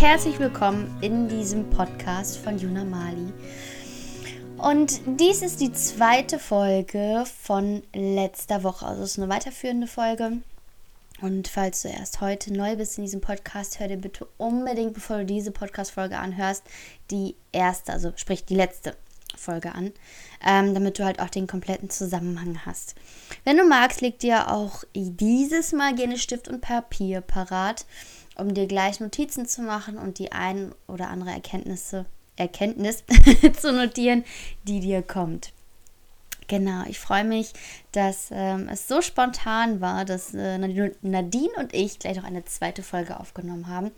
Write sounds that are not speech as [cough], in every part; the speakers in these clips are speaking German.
herzlich willkommen in diesem Podcast von Juna Mali. Und dies ist die zweite Folge von letzter Woche. Also es ist eine weiterführende Folge. Und falls du erst heute neu bist in diesem Podcast, hör dir bitte unbedingt, bevor du diese Podcast-Folge anhörst, die erste, also sprich die letzte Folge an, ähm, damit du halt auch den kompletten Zusammenhang hast. Wenn du magst, leg dir auch dieses Mal gerne Stift und Papier parat, um dir gleich Notizen zu machen und die ein oder andere Erkenntnisse, Erkenntnis [laughs] zu notieren, die dir kommt. Genau, ich freue mich, dass ähm, es so spontan war, dass äh, Nadine und ich gleich noch eine zweite Folge aufgenommen haben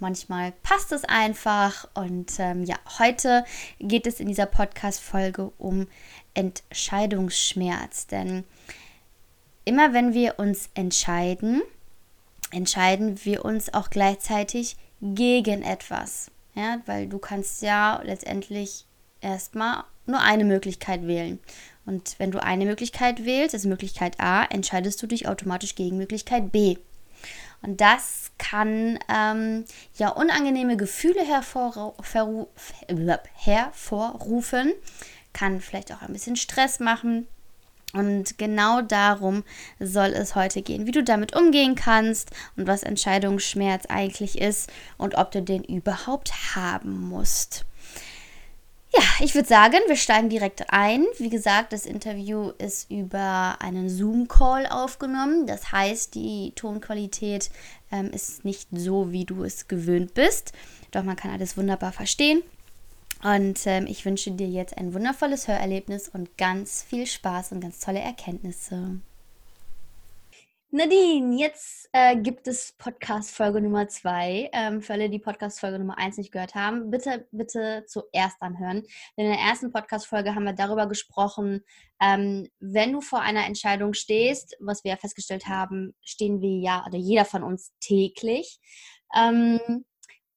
manchmal passt es einfach. Und ähm, ja, heute geht es in dieser Podcast-Folge um Entscheidungsschmerz. Denn immer wenn wir uns entscheiden, entscheiden wir uns auch gleichzeitig gegen etwas. Ja, weil du kannst ja letztendlich erstmal nur eine Möglichkeit wählen. Und wenn du eine Möglichkeit wählst, also Möglichkeit A, entscheidest du dich automatisch gegen Möglichkeit B. Und das kann ähm, ja unangenehme Gefühle hervor, hervorrufen, kann vielleicht auch ein bisschen Stress machen. Und genau darum soll es heute gehen, wie du damit umgehen kannst und was Entscheidungsschmerz eigentlich ist und ob du den überhaupt haben musst. Ja, ich würde sagen, wir steigen direkt ein. Wie gesagt, das Interview ist über einen Zoom-Call aufgenommen. Das heißt, die Tonqualität ähm, ist nicht so, wie du es gewöhnt bist. Doch man kann alles wunderbar verstehen. Und ähm, ich wünsche dir jetzt ein wundervolles Hörerlebnis und ganz viel Spaß und ganz tolle Erkenntnisse. Nadine, jetzt äh, gibt es Podcast-Folge Nummer zwei. Ähm, für alle, die Podcast-Folge Nummer eins nicht gehört haben, bitte, bitte zuerst anhören. Denn in der ersten Podcast-Folge haben wir darüber gesprochen, ähm, wenn du vor einer Entscheidung stehst, was wir ja festgestellt haben, stehen wir ja, oder jeder von uns täglich. Ähm,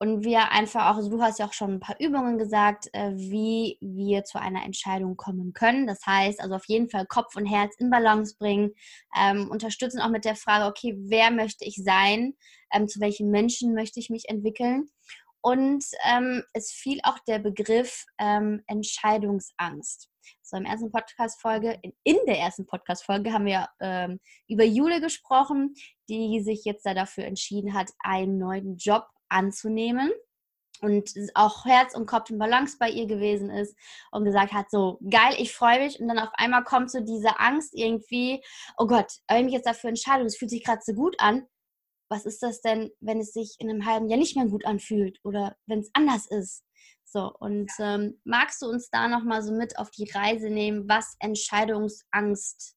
und wir einfach auch, also du hast ja auch schon ein paar Übungen gesagt, äh, wie wir zu einer Entscheidung kommen können. Das heißt, also auf jeden Fall Kopf und Herz in Balance bringen, ähm, unterstützen auch mit der Frage, okay, wer möchte ich sein, ähm, zu welchen Menschen möchte ich mich entwickeln. Und ähm, es fiel auch der Begriff ähm, Entscheidungsangst. So im ersten Podcast-Folge, in, in, der ersten Podcast-Folge haben wir ähm, über Jule gesprochen, die sich jetzt da dafür entschieden hat, einen neuen Job anzunehmen und auch Herz und Kopf in Balance bei ihr gewesen ist und gesagt hat, so geil, ich freue mich und dann auf einmal kommt so diese Angst irgendwie, oh Gott, wenn ich mich jetzt dafür entscheide und es fühlt sich gerade so gut an, was ist das denn, wenn es sich in einem halben Jahr nicht mehr gut anfühlt oder wenn es anders ist? So, und ähm, magst du uns da nochmal so mit auf die Reise nehmen, was Entscheidungsangst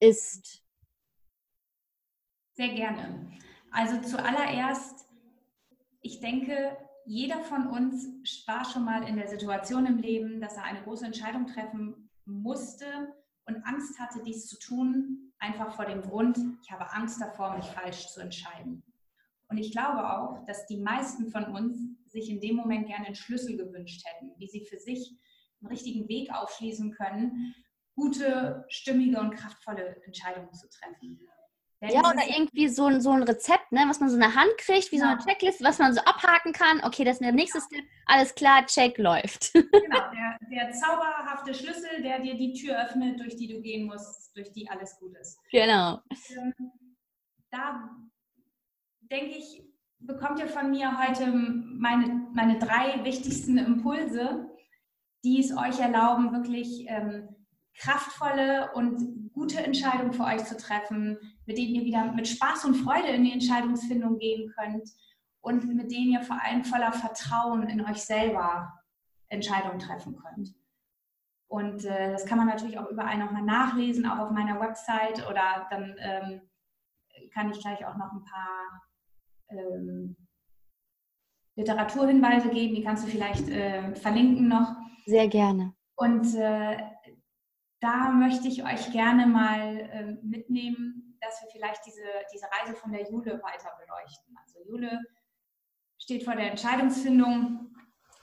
ist? Sehr gerne. Also zuallererst ich denke, jeder von uns war schon mal in der Situation im Leben, dass er eine große Entscheidung treffen musste und Angst hatte, dies zu tun, einfach vor dem Grund, ich habe Angst davor, mich falsch zu entscheiden. Und ich glaube auch, dass die meisten von uns sich in dem Moment gerne einen Schlüssel gewünscht hätten, wie sie für sich einen richtigen Weg aufschließen können, gute, stimmige und kraftvolle Entscheidungen zu treffen. Ja, oder irgendwie so ein, so ein Rezept, ne, was man so in der Hand kriegt, wie ja. so eine Checkliste, was man so abhaken kann. Okay, das ist der nächste Step. Alles klar, Check läuft. Genau, der, der, zauberhafte Schlüssel, der dir die Tür öffnet, durch die du gehen musst, durch die alles gut ist. Genau. Ähm, da denke ich, bekommt ihr von mir heute meine, meine drei wichtigsten Impulse, die es euch erlauben, wirklich ähm, kraftvolle und gute Entscheidungen für euch zu treffen, mit denen ihr wieder mit Spaß und Freude in die Entscheidungsfindung gehen könnt und mit denen ihr vor allem voller Vertrauen in euch selber Entscheidungen treffen könnt. Und äh, das kann man natürlich auch überall nochmal nachlesen, auch auf meiner Website oder dann ähm, kann ich gleich auch noch ein paar ähm, Literaturhinweise geben, die kannst du vielleicht äh, verlinken noch. Sehr gerne. Und äh, da möchte ich euch gerne mal äh, mitnehmen, dass wir vielleicht diese, diese Reise von der Jule weiter beleuchten. Also Jule steht vor der Entscheidungsfindung,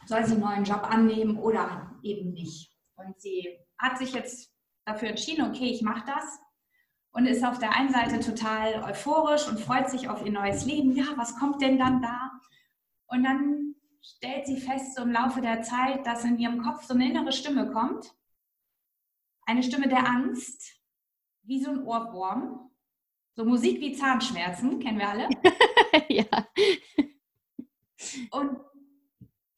soll sie einen neuen Job annehmen oder eben nicht. Und sie hat sich jetzt dafür entschieden, okay, ich mache das und ist auf der einen Seite total euphorisch und freut sich auf ihr neues Leben. Ja, was kommt denn dann da? Und dann stellt sie fest, so im Laufe der Zeit, dass in ihrem Kopf so eine innere Stimme kommt. Eine Stimme der Angst, wie so ein Ohrwurm. So Musik wie Zahnschmerzen, kennen wir alle. [laughs] ja. Und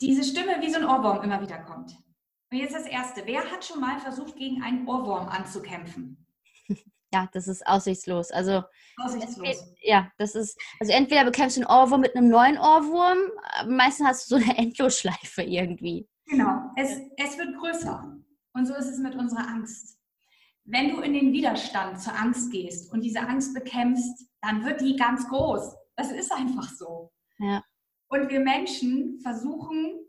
diese Stimme wie so ein Ohrwurm immer wieder kommt. Und jetzt das Erste. Wer hat schon mal versucht, gegen einen Ohrwurm anzukämpfen? [laughs] Ja, das ist aussichtslos. Also, aussichtslos. Ja, das ist, also entweder bekämpfst du einen Ohrwurm mit einem neuen Ohrwurm, meistens hast du so eine [laughs] Endlosschleife irgendwie. Genau, es, es wird größer. Und so ist es mit unserer Angst. Wenn du in den Widerstand zur Angst gehst und diese Angst bekämpfst, dann wird die ganz groß. Das ist einfach so. Ja. Und wir Menschen versuchen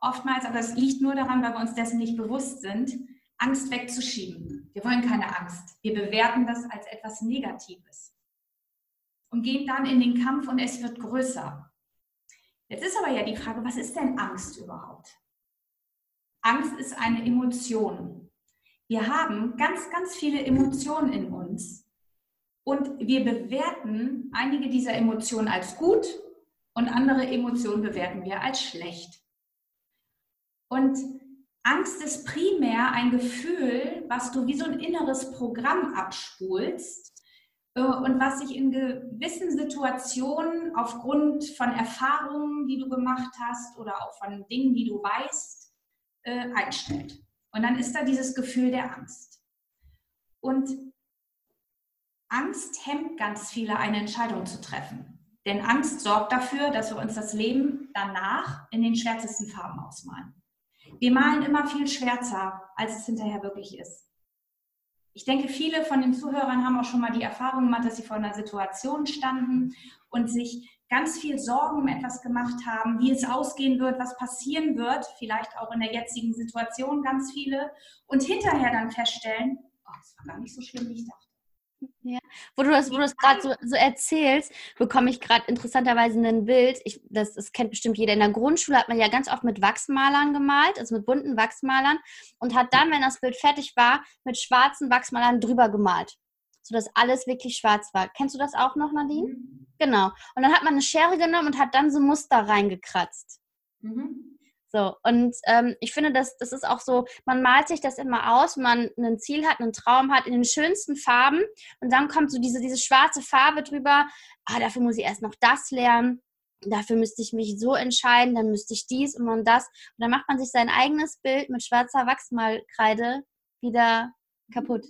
oftmals, aber das liegt nur daran, weil wir uns dessen nicht bewusst sind, Angst wegzuschieben. Wir wollen keine Angst. Wir bewerten das als etwas Negatives und gehen dann in den Kampf und es wird größer. Jetzt ist aber ja die Frage, was ist denn Angst überhaupt? Angst ist eine Emotion. Wir haben ganz, ganz viele Emotionen in uns und wir bewerten einige dieser Emotionen als gut und andere Emotionen bewerten wir als schlecht. Und Angst ist primär ein Gefühl, was du wie so ein inneres Programm abspulst äh, und was sich in gewissen Situationen aufgrund von Erfahrungen, die du gemacht hast oder auch von Dingen, die du weißt, äh, einstellt. Und dann ist da dieses Gefühl der Angst. Und Angst hemmt ganz viele, eine Entscheidung zu treffen. Denn Angst sorgt dafür, dass wir uns das Leben danach in den schwärzesten Farben ausmalen. Wir malen immer viel schwärzer, als es hinterher wirklich ist. Ich denke, viele von den Zuhörern haben auch schon mal die Erfahrung gemacht, dass sie vor einer Situation standen und sich ganz viel Sorgen um etwas gemacht haben, wie es ausgehen wird, was passieren wird, vielleicht auch in der jetzigen Situation ganz viele, und hinterher dann feststellen, oh, das war gar nicht so schlimm, wie ich dachte. Ja, wo du das, das gerade so, so, erzählst, bekomme ich gerade interessanterweise ein Bild. Ich, das, das kennt bestimmt jeder. In der Grundschule hat man ja ganz oft mit Wachsmalern gemalt, also mit bunten Wachsmalern, und hat dann, wenn das Bild fertig war, mit schwarzen Wachsmalern drüber gemalt, sodass alles wirklich schwarz war. Kennst du das auch noch, Nadine? Mhm. Genau. Und dann hat man eine Schere genommen und hat dann so Muster reingekratzt. Mhm. So, und ähm, ich finde, das, das ist auch so, man malt sich das immer aus, man ein Ziel hat, einen Traum hat, in den schönsten Farben und dann kommt so diese, diese schwarze Farbe drüber, ah, dafür muss ich erst noch das lernen, dafür müsste ich mich so entscheiden, dann müsste ich dies und dann das. Und dann macht man sich sein eigenes Bild mit schwarzer Wachsmalkreide wieder kaputt.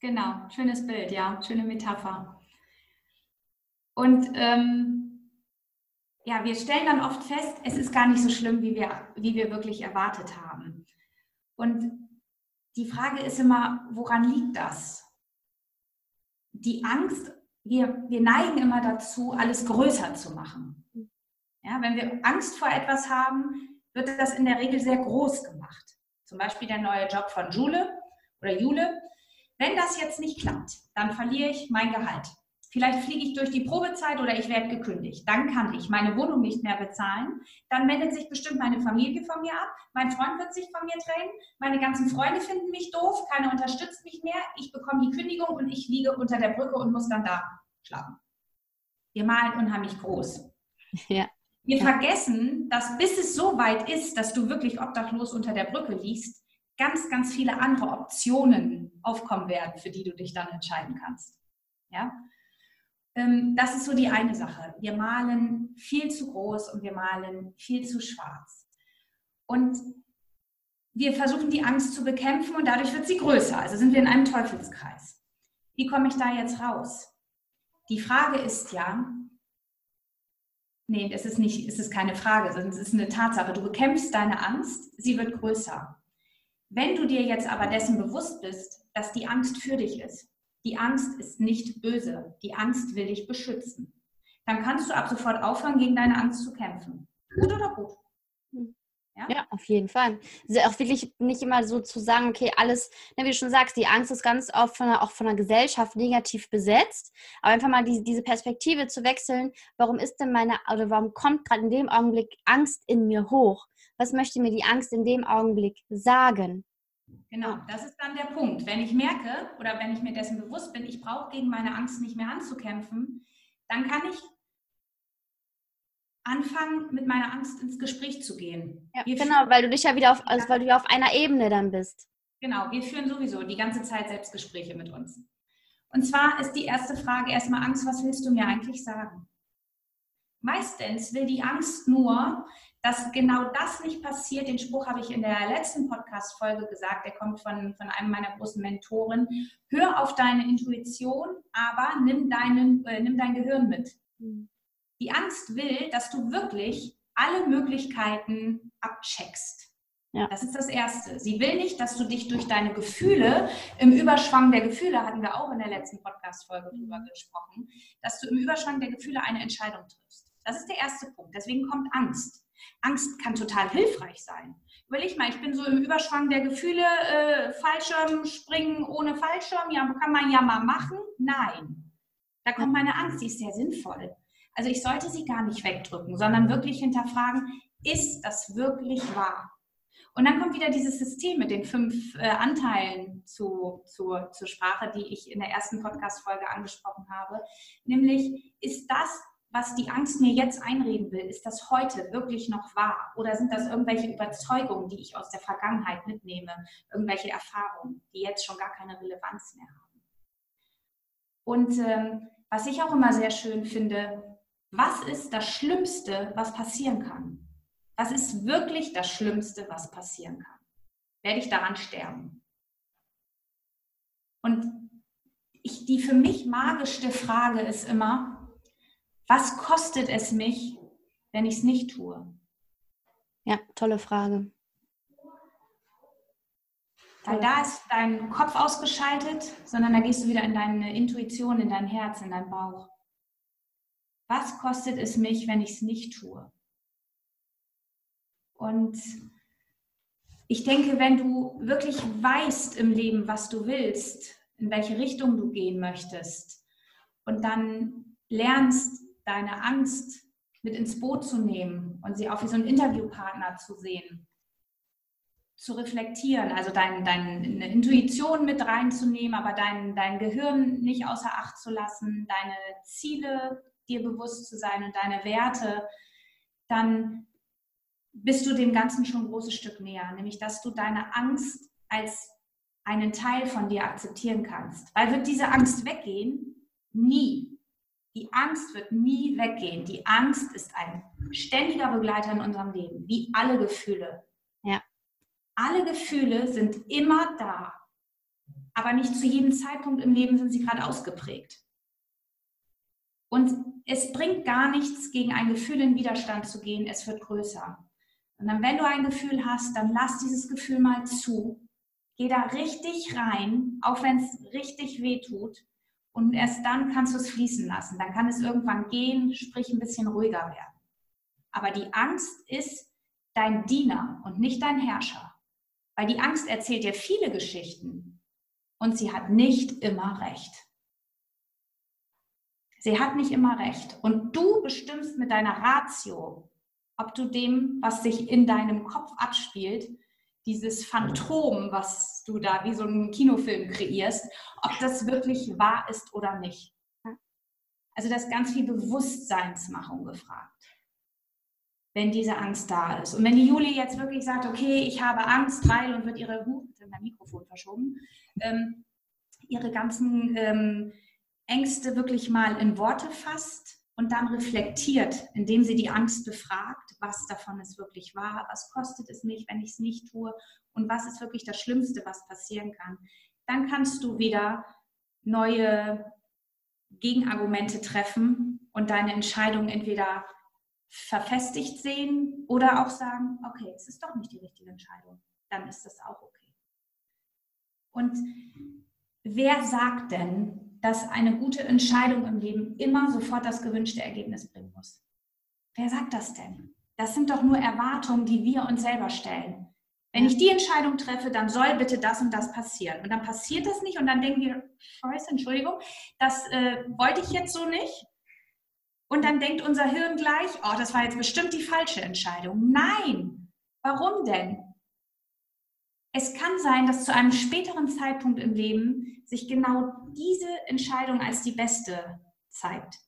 Genau, schönes Bild, ja, schöne Metapher. Und ähm, ja, wir stellen dann oft fest, es ist gar nicht so schlimm, wie wir, wie wir wirklich erwartet haben. Und die Frage ist immer, woran liegt das? Die Angst, wir, wir neigen immer dazu, alles größer zu machen. Ja, wenn wir Angst vor etwas haben, wird das in der Regel sehr groß gemacht. Zum Beispiel der neue Job von Jule oder Jule. Wenn das jetzt nicht klappt, dann verliere ich mein Gehalt. Vielleicht fliege ich durch die Probezeit oder ich werde gekündigt. Dann kann ich meine Wohnung nicht mehr bezahlen. Dann wendet sich bestimmt meine Familie von mir ab. Mein Freund wird sich von mir trennen. Meine ganzen Freunde finden mich doof. Keiner unterstützt mich mehr. Ich bekomme die Kündigung und ich liege unter der Brücke und muss dann da schlafen. Wir malen unheimlich groß. Ja. Wir ja. vergessen, dass bis es so weit ist, dass du wirklich obdachlos unter der Brücke liegst, ganz, ganz viele andere Optionen aufkommen werden, für die du dich dann entscheiden kannst. Ja? Ähm, das ist so die eine Sache. Wir malen viel zu groß und wir malen viel zu schwarz. Und wir versuchen die Angst zu bekämpfen und dadurch wird sie größer. Also sind wir in einem Teufelskreis. Wie komme ich da jetzt raus? Die Frage ist ja, nee, es ist nicht, es ist keine Frage, sondern es ist eine Tatsache. Du bekämpfst deine Angst, sie wird größer. Wenn du dir jetzt aber dessen bewusst bist, dass die Angst für dich ist, die Angst ist nicht böse. Die Angst will dich beschützen. Dann kannst du ab sofort aufhören, gegen deine Angst zu kämpfen. Gut oder gut? Hm. Ja? ja, auf jeden Fall. Also auch wirklich nicht immer so zu sagen, okay, alles, ne, wie du schon sagst, die Angst ist ganz oft von der, auch von der Gesellschaft negativ besetzt. Aber einfach mal die, diese Perspektive zu wechseln, warum ist denn meine, oder warum kommt gerade in dem Augenblick Angst in mir hoch? Was möchte mir die Angst in dem Augenblick sagen? Genau, das ist dann der Punkt. Wenn ich merke oder wenn ich mir dessen bewusst bin, ich brauche gegen meine Angst nicht mehr anzukämpfen, dann kann ich anfangen, mit meiner Angst ins Gespräch zu gehen. Ja, genau, weil du dich ja wieder auf, also weil du ja auf einer Ebene dann bist. Genau, wir führen sowieso die ganze Zeit Selbstgespräche mit uns. Und zwar ist die erste Frage erstmal Angst, was willst du mir eigentlich sagen? Meistens will die Angst nur, dass genau das nicht passiert. Den Spruch habe ich in der letzten Podcast-Folge gesagt. Der kommt von, von einem meiner großen Mentoren. Hör auf deine Intuition, aber nimm, deinen, äh, nimm dein Gehirn mit. Die Angst will, dass du wirklich alle Möglichkeiten abcheckst. Ja. Das ist das Erste. Sie will nicht, dass du dich durch deine Gefühle, im Überschwang der Gefühle, hatten wir auch in der letzten Podcast-Folge drüber mhm. gesprochen, dass du im Überschwang der Gefühle eine Entscheidung triffst. Das ist der erste Punkt. Deswegen kommt Angst. Angst kann total hilfreich sein. Überleg mal, ich bin so im Überschwang der Gefühle, äh, Fallschirm springen ohne Fallschirm, ja, kann man ja mal machen. Nein, da kommt meine Angst, die ist sehr sinnvoll. Also ich sollte sie gar nicht wegdrücken, sondern wirklich hinterfragen, ist das wirklich wahr? Und dann kommt wieder dieses System mit den fünf äh, Anteilen zu, zu, zur Sprache, die ich in der ersten Podcast-Folge angesprochen habe. Nämlich, ist das was die Angst mir jetzt einreden will, ist das heute wirklich noch wahr? Oder sind das irgendwelche Überzeugungen, die ich aus der Vergangenheit mitnehme, irgendwelche Erfahrungen, die jetzt schon gar keine Relevanz mehr haben? Und ähm, was ich auch immer sehr schön finde, was ist das Schlimmste, was passieren kann? Was ist wirklich das Schlimmste, was passieren kann? Werde ich daran sterben? Und ich, die für mich magischste Frage ist immer, was kostet es mich, wenn ich es nicht tue? Ja, tolle Frage. Weil da ist dein Kopf ausgeschaltet, sondern da gehst du wieder in deine Intuition, in dein Herz, in deinen Bauch. Was kostet es mich, wenn ich es nicht tue? Und ich denke, wenn du wirklich weißt im Leben, was du willst, in welche Richtung du gehen möchtest und dann lernst, deine Angst mit ins Boot zu nehmen und sie auch wie so einen Interviewpartner zu sehen, zu reflektieren, also dein, deine Intuition mit reinzunehmen, aber dein, dein Gehirn nicht außer Acht zu lassen, deine Ziele dir bewusst zu sein und deine Werte, dann bist du dem Ganzen schon ein großes Stück näher, nämlich dass du deine Angst als einen Teil von dir akzeptieren kannst. Weil wird diese Angst weggehen? Nie. Die Angst wird nie weggehen. Die Angst ist ein ständiger Begleiter in unserem Leben, wie alle Gefühle. Ja. Alle Gefühle sind immer da, aber nicht zu jedem Zeitpunkt im Leben sind sie gerade ausgeprägt. Und es bringt gar nichts, gegen ein Gefühl in Widerstand zu gehen, es wird größer. Und dann, wenn du ein Gefühl hast, dann lass dieses Gefühl mal zu. Geh da richtig rein, auch wenn es richtig weh tut. Und erst dann kannst du es fließen lassen. Dann kann es irgendwann gehen, sprich ein bisschen ruhiger werden. Aber die Angst ist dein Diener und nicht dein Herrscher. Weil die Angst erzählt dir viele Geschichten und sie hat nicht immer recht. Sie hat nicht immer recht. Und du bestimmst mit deiner Ratio, ob du dem, was sich in deinem Kopf abspielt, dieses Phantom, was du da wie so einen Kinofilm kreierst, ob das wirklich wahr ist oder nicht. Also da ist ganz viel Bewusstseinsmachung gefragt, wenn diese Angst da ist. Und wenn die Julie jetzt wirklich sagt, okay, ich habe Angst, weil und wird ihre, huh, mein Mikrofon verschoben, ähm, ihre ganzen ähm, Ängste wirklich mal in Worte fasst und dann reflektiert, indem sie die Angst befragt, was davon ist wirklich wahr, was kostet es mich, wenn ich es nicht tue und was ist wirklich das Schlimmste, was passieren kann. Dann kannst du wieder neue Gegenargumente treffen und deine Entscheidung entweder verfestigt sehen oder auch sagen, okay, es ist doch nicht die richtige Entscheidung. Dann ist das auch okay. Und wer sagt denn, dass eine gute Entscheidung im Leben immer sofort das gewünschte Ergebnis bringen muss. Wer sagt das denn? Das sind doch nur Erwartungen, die wir uns selber stellen. Wenn ich die Entscheidung treffe, dann soll bitte das und das passieren. Und dann passiert das nicht und dann denken wir, Scheiße, Entschuldigung, das äh, wollte ich jetzt so nicht. Und dann denkt unser Hirn gleich, oh, das war jetzt bestimmt die falsche Entscheidung. Nein, warum denn? Es kann sein, dass zu einem späteren Zeitpunkt im Leben sich genau diese Entscheidung als die beste zeigt.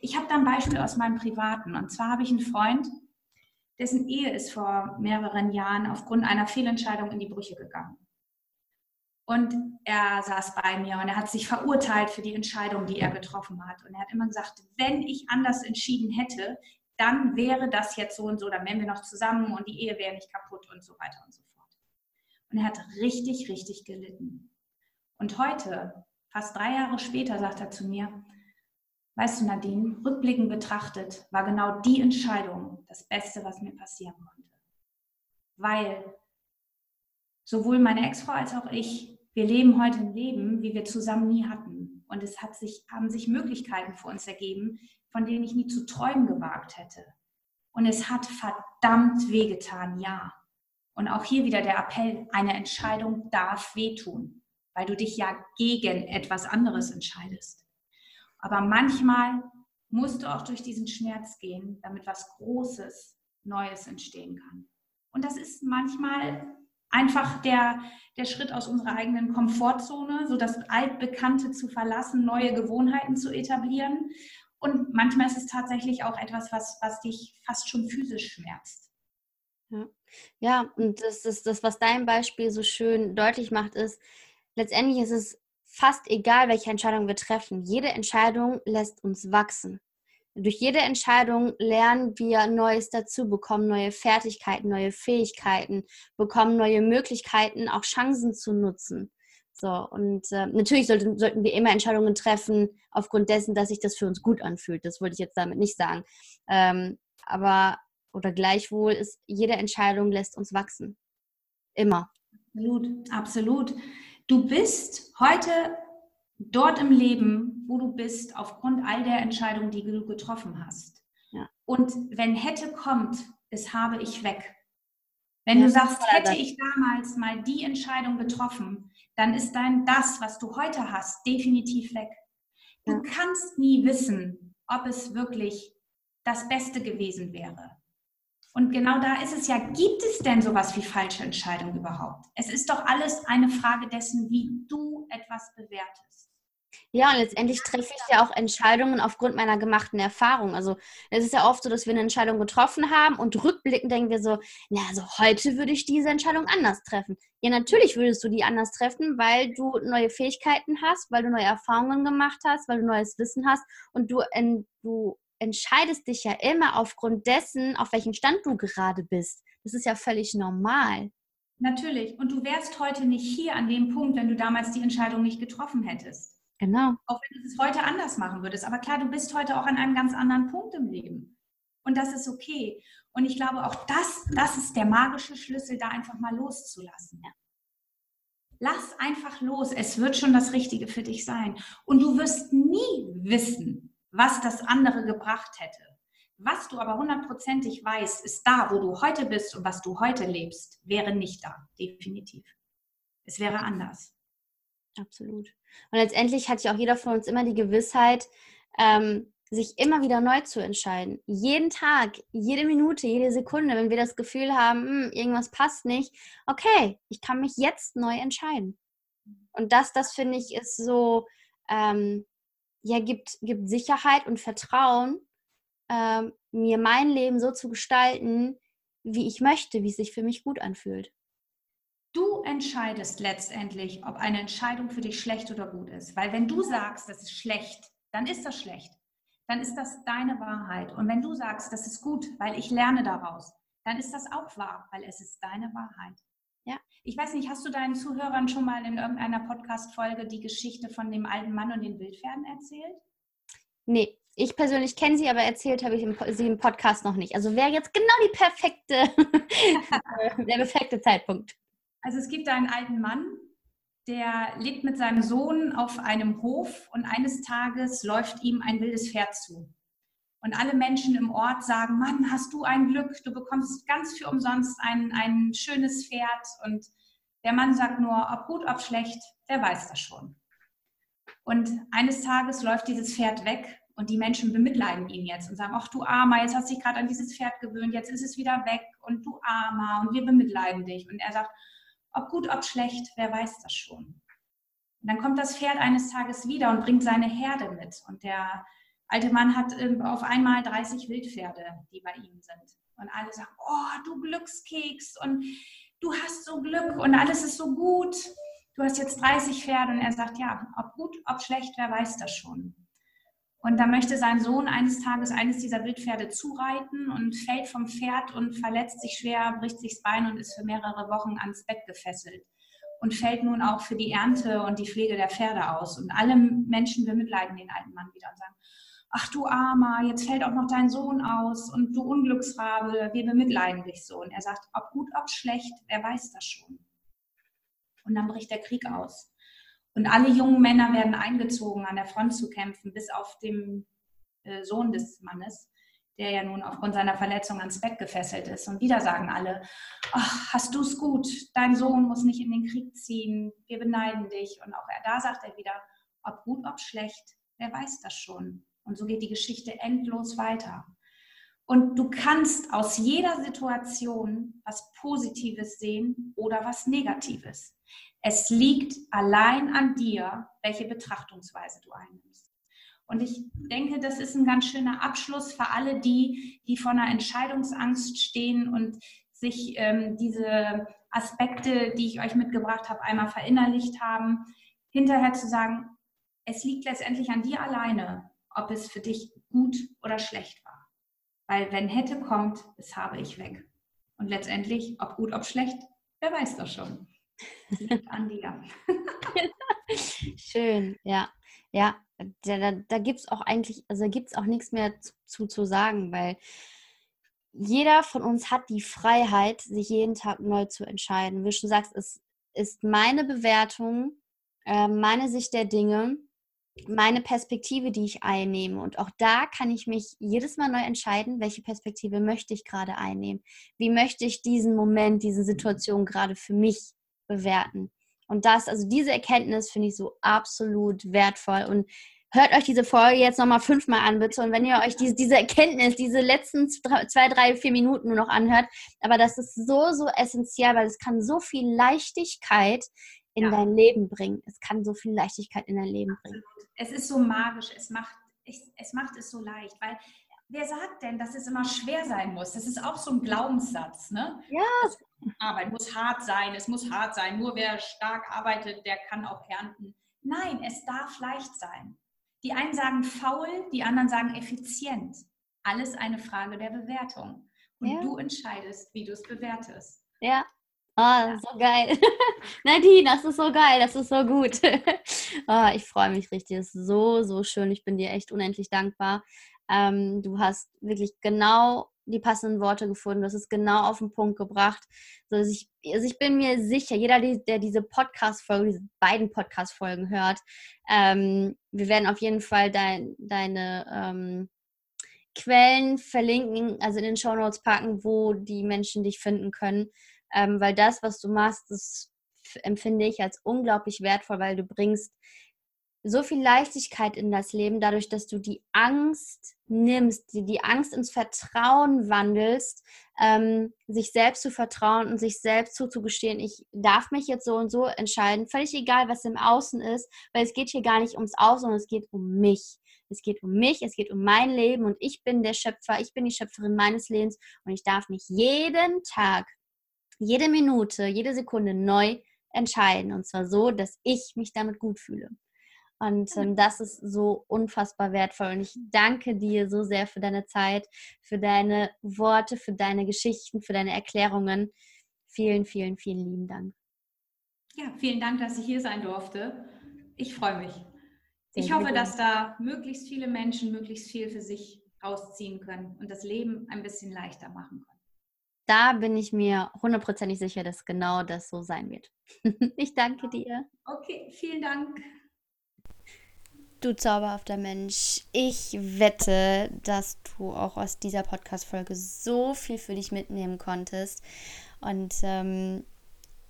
Ich habe da ein Beispiel aus meinem Privaten. Und zwar habe ich einen Freund, dessen Ehe ist vor mehreren Jahren aufgrund einer Fehlentscheidung in die Brüche gegangen. Und er saß bei mir und er hat sich verurteilt für die Entscheidung, die er getroffen hat. Und er hat immer gesagt, wenn ich anders entschieden hätte, dann wäre das jetzt so und so, dann wären wir noch zusammen und die Ehe wäre nicht kaputt und so weiter und so fort. Und er hat richtig, richtig gelitten. Und heute, fast drei Jahre später, sagt er zu mir, weißt du, Nadine, rückblickend betrachtet, war genau die Entscheidung das Beste, was mir passieren konnte. Weil sowohl meine Ex-Frau als auch ich, wir leben heute ein Leben, wie wir zusammen nie hatten. Und es hat sich, haben sich Möglichkeiten für uns ergeben, von denen ich nie zu träumen gewagt hätte. Und es hat verdammt wehgetan, ja. Und auch hier wieder der Appell, eine Entscheidung darf wehtun, weil du dich ja gegen etwas anderes entscheidest. Aber manchmal musst du auch durch diesen Schmerz gehen, damit was Großes, Neues entstehen kann. Und das ist manchmal einfach der, der Schritt aus unserer eigenen Komfortzone, so das Altbekannte zu verlassen, neue Gewohnheiten zu etablieren. Und manchmal ist es tatsächlich auch etwas, was, was dich fast schon physisch schmerzt. Ja. und das ist das, was dein Beispiel so schön deutlich macht, ist, letztendlich ist es fast egal, welche Entscheidung wir treffen. Jede Entscheidung lässt uns wachsen. Durch jede Entscheidung lernen wir Neues dazu, bekommen neue Fertigkeiten, neue Fähigkeiten, bekommen neue Möglichkeiten, auch Chancen zu nutzen. So, und äh, natürlich sollten, sollten wir immer Entscheidungen treffen, aufgrund dessen, dass sich das für uns gut anfühlt. Das wollte ich jetzt damit nicht sagen. Ähm, aber, oder gleichwohl ist, jede Entscheidung lässt uns wachsen. Immer. Absolut, absolut. Du bist heute dort im Leben, wo du bist, aufgrund all der Entscheidungen, die du getroffen hast. Ja. Und wenn hätte kommt, es habe ich weg. Wenn ja, du sagst, hätte ich damals mal die Entscheidung getroffen, dann ist dein das, was du heute hast, definitiv weg. Du ja. kannst nie wissen, ob es wirklich das Beste gewesen wäre. Und genau da ist es ja, gibt es denn sowas wie falsche Entscheidungen überhaupt? Es ist doch alles eine Frage dessen, wie du etwas bewertest. Ja, und letztendlich treffe ich ja auch Entscheidungen aufgrund meiner gemachten Erfahrung. Also es ist ja oft so, dass wir eine Entscheidung getroffen haben und rückblickend denken wir so, na, also heute würde ich diese Entscheidung anders treffen. Ja, natürlich würdest du die anders treffen, weil du neue Fähigkeiten hast, weil du neue Erfahrungen gemacht hast, weil du neues Wissen hast und du, du entscheidest dich ja immer aufgrund dessen, auf welchem Stand du gerade bist. Das ist ja völlig normal. Natürlich. Und du wärst heute nicht hier an dem Punkt, wenn du damals die Entscheidung nicht getroffen hättest. Genau. Auch wenn du es heute anders machen würdest. Aber klar, du bist heute auch an einem ganz anderen Punkt im Leben. Und das ist okay. Und ich glaube, auch das, das ist der magische Schlüssel, da einfach mal loszulassen. Ja. Lass einfach los. Es wird schon das Richtige für dich sein. Und du wirst nie wissen, was das andere gebracht hätte. Was du aber hundertprozentig weißt, ist da, wo du heute bist und was du heute lebst, wäre nicht da, definitiv. Es wäre anders. Absolut. Und letztendlich hat ja auch jeder von uns immer die Gewissheit, ähm, sich immer wieder neu zu entscheiden. Jeden Tag, jede Minute, jede Sekunde, wenn wir das Gefühl haben, hm, irgendwas passt nicht, okay, ich kann mich jetzt neu entscheiden. Und das, das finde ich, ist so, ähm, ja, gibt, gibt Sicherheit und Vertrauen, ähm, mir mein Leben so zu gestalten, wie ich möchte, wie es sich für mich gut anfühlt. Du entscheidest letztendlich, ob eine Entscheidung für dich schlecht oder gut ist. Weil wenn du sagst, das ist schlecht, dann ist das schlecht. Dann ist das deine Wahrheit. Und wenn du sagst, das ist gut, weil ich lerne daraus, dann ist das auch wahr, weil es ist deine Wahrheit. Ja, ich weiß nicht, hast du deinen Zuhörern schon mal in irgendeiner Podcast-Folge die Geschichte von dem alten Mann und den Wildpferden erzählt? Nee, ich persönlich kenne sie, aber erzählt habe ich sie im Podcast noch nicht. Also wäre jetzt genau die perfekte, [laughs] der perfekte Zeitpunkt. Also es gibt einen alten Mann, der lebt mit seinem Sohn auf einem Hof und eines Tages läuft ihm ein wildes Pferd zu. Und alle Menschen im Ort sagen, Mann, hast du ein Glück, du bekommst ganz für umsonst ein, ein schönes Pferd. Und der Mann sagt nur, ob gut, ob schlecht, der weiß das schon. Und eines Tages läuft dieses Pferd weg und die Menschen bemitleiden ihn jetzt und sagen, ach du Armer, jetzt hast du dich gerade an dieses Pferd gewöhnt, jetzt ist es wieder weg und du Armer und wir bemitleiden dich. Und er sagt, ob gut, ob schlecht, wer weiß das schon. Und dann kommt das Pferd eines Tages wieder und bringt seine Herde mit. Und der alte Mann hat ähm, auf einmal 30 Wildpferde, die bei ihm sind. Und alle sagen, oh, du Glückskeks und du hast so Glück und alles ist so gut. Du hast jetzt 30 Pferde. Und er sagt, ja, ob gut, ob schlecht, wer weiß das schon. Und da möchte sein Sohn eines Tages eines dieser Wildpferde zureiten und fällt vom Pferd und verletzt sich schwer, bricht sich das Bein und ist für mehrere Wochen ans Bett gefesselt. Und fällt nun auch für die Ernte und die Pflege der Pferde aus. Und alle Menschen bemitleiden den alten Mann wieder und sagen, ach du Armer, jetzt fällt auch noch dein Sohn aus und du Unglücksrabe, wir bemitleiden dich so. Und er sagt, ob gut, ob schlecht, wer weiß das schon. Und dann bricht der Krieg aus. Und alle jungen Männer werden eingezogen, an der Front zu kämpfen, bis auf den äh, Sohn des Mannes, der ja nun aufgrund seiner Verletzung ans Bett gefesselt ist. Und wieder sagen alle, ach, hast du es gut, dein Sohn muss nicht in den Krieg ziehen, wir beneiden dich. Und auch er, da sagt er wieder, ob gut, ob schlecht, wer weiß das schon. Und so geht die Geschichte endlos weiter. Und du kannst aus jeder Situation was Positives sehen oder was Negatives. Es liegt allein an dir, welche Betrachtungsweise du einnimmst. Und ich denke, das ist ein ganz schöner Abschluss für alle die, die vor einer Entscheidungsangst stehen und sich ähm, diese Aspekte, die ich euch mitgebracht habe, einmal verinnerlicht haben, hinterher zu sagen, es liegt letztendlich an dir alleine, ob es für dich gut oder schlecht war. Weil wenn hätte kommt, es habe ich weg. Und letztendlich, ob gut, ob schlecht, wer weiß das schon. Das liegt an dir. [laughs] Schön, ja. Ja, da, da, da gibt es auch eigentlich, also gibt es auch nichts mehr zu, zu, zu sagen, weil jeder von uns hat die Freiheit, sich jeden Tag neu zu entscheiden. Wie du schon sagst, es ist meine Bewertung, äh, meine Sicht der Dinge meine Perspektive, die ich einnehme. Und auch da kann ich mich jedes Mal neu entscheiden, welche Perspektive möchte ich gerade einnehmen. Wie möchte ich diesen Moment, diese Situation gerade für mich bewerten. Und das, also diese Erkenntnis finde ich so absolut wertvoll. Und hört euch diese Folge jetzt nochmal fünfmal an, bitte. Und wenn ihr euch diese, diese Erkenntnis, diese letzten zwei, drei, vier Minuten nur noch anhört, aber das ist so, so essentiell, weil es kann so viel Leichtigkeit in ja. dein Leben bringen. Es kann so viel Leichtigkeit in dein Leben bringen. Es ist so magisch, es macht, es, es macht es so leicht, weil wer sagt denn, dass es immer schwer sein muss? Das ist auch so ein Glaubenssatz, ne? Ja. Arbeit muss hart sein, es muss hart sein. Nur wer stark arbeitet, der kann auch ernten. Nein, es darf leicht sein. Die einen sagen faul, die anderen sagen effizient. Alles eine Frage der Bewertung. Und ja. du entscheidest, wie du es bewertest. Ja, Oh, so geil. [laughs] Nadine, das ist so geil, das ist so gut. [laughs] oh, ich freue mich richtig. Das ist so, so schön. Ich bin dir echt unendlich dankbar. Ähm, du hast wirklich genau die passenden Worte gefunden. Du hast es genau auf den Punkt gebracht. Also ich, also ich bin mir sicher, jeder, der diese Podcast-Folge, diese beiden Podcast-Folgen hört, ähm, wir werden auf jeden Fall dein, deine ähm, Quellen verlinken, also in den Show Notes packen, wo die Menschen dich finden können ähm, weil das, was du machst, das empfinde ich als unglaublich wertvoll, weil du bringst so viel Leichtigkeit in das Leben, dadurch, dass du die Angst nimmst, die, die Angst ins Vertrauen wandelst, ähm, sich selbst zu vertrauen und sich selbst zuzugestehen, ich darf mich jetzt so und so entscheiden, völlig egal, was im Außen ist, weil es geht hier gar nicht ums Außen, sondern es geht um mich. Es geht um mich, es geht um mein Leben und ich bin der Schöpfer, ich bin die Schöpferin meines Lebens und ich darf mich jeden Tag jede Minute, jede Sekunde neu entscheiden. Und zwar so, dass ich mich damit gut fühle. Und ähm, das ist so unfassbar wertvoll. Und ich danke dir so sehr für deine Zeit, für deine Worte, für deine Geschichten, für deine Erklärungen. Vielen, vielen, vielen lieben Dank. Ja, vielen Dank, dass ich hier sein durfte. Ich freue mich. Sehr ich hoffe, dass da möglichst viele Menschen möglichst viel für sich rausziehen können und das Leben ein bisschen leichter machen können da bin ich mir hundertprozentig sicher, dass genau das so sein wird. [laughs] ich danke dir. Okay, vielen Dank. Du zauberhafter Mensch, ich wette, dass du auch aus dieser Podcast-Folge so viel für dich mitnehmen konntest. Und ähm,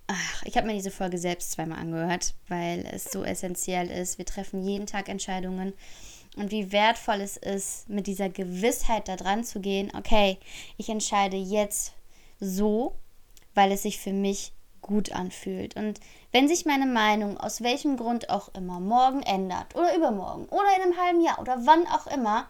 ach, ich habe mir diese Folge selbst zweimal angehört, weil es so essentiell ist. Wir treffen jeden Tag Entscheidungen und wie wertvoll es ist, mit dieser Gewissheit da dran zu gehen, okay, ich entscheide jetzt so, weil es sich für mich gut anfühlt. Und wenn sich meine Meinung aus welchem Grund auch immer morgen ändert oder übermorgen oder in einem halben Jahr oder wann auch immer,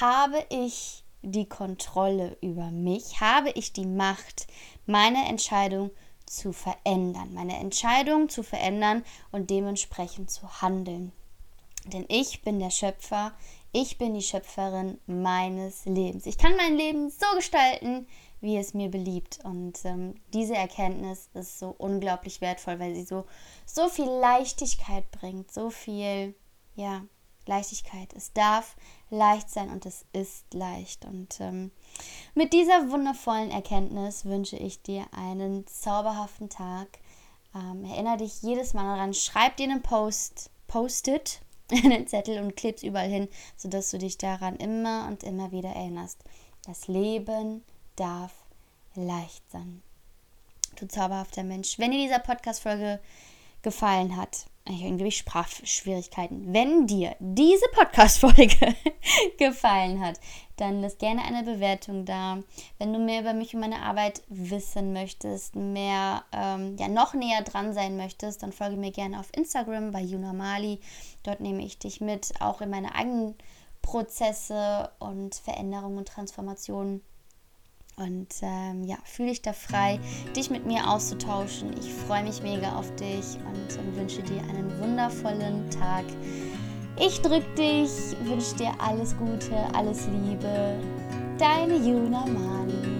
habe ich die Kontrolle über mich, habe ich die Macht, meine Entscheidung zu verändern, meine Entscheidung zu verändern und dementsprechend zu handeln. Denn ich bin der Schöpfer, ich bin die Schöpferin meines Lebens. Ich kann mein Leben so gestalten, wie es mir beliebt. Und ähm, diese Erkenntnis ist so unglaublich wertvoll, weil sie so, so viel Leichtigkeit bringt, so viel, ja, Leichtigkeit. Es darf leicht sein und es ist leicht. Und ähm, mit dieser wundervollen Erkenntnis wünsche ich dir einen zauberhaften Tag. Ähm, erinnere dich jedes Mal daran, schreib dir einen Post, Post-it, [laughs] einen Zettel und kleb's überall hin, sodass du dich daran immer und immer wieder erinnerst. Das Leben darf leicht sein. Du zauberhafter Mensch. Wenn dir dieser Podcast-Folge gefallen hat, irgendwie Sprachschwierigkeiten. Wenn dir diese Podcast-Folge [laughs] gefallen hat, dann lass gerne eine Bewertung da. Wenn du mehr über mich und meine Arbeit wissen möchtest, mehr, ähm, ja, noch näher dran sein möchtest, dann folge mir gerne auf Instagram bei Juna Mali. Dort nehme ich dich mit, auch in meine eigenen Prozesse und Veränderungen und Transformationen. Und ähm, ja, fühle dich da frei, dich mit mir auszutauschen. Ich freue mich mega auf dich und ähm, wünsche dir einen wundervollen Tag. Ich drücke dich, wünsche dir alles Gute, alles Liebe. Deine Juna Mali.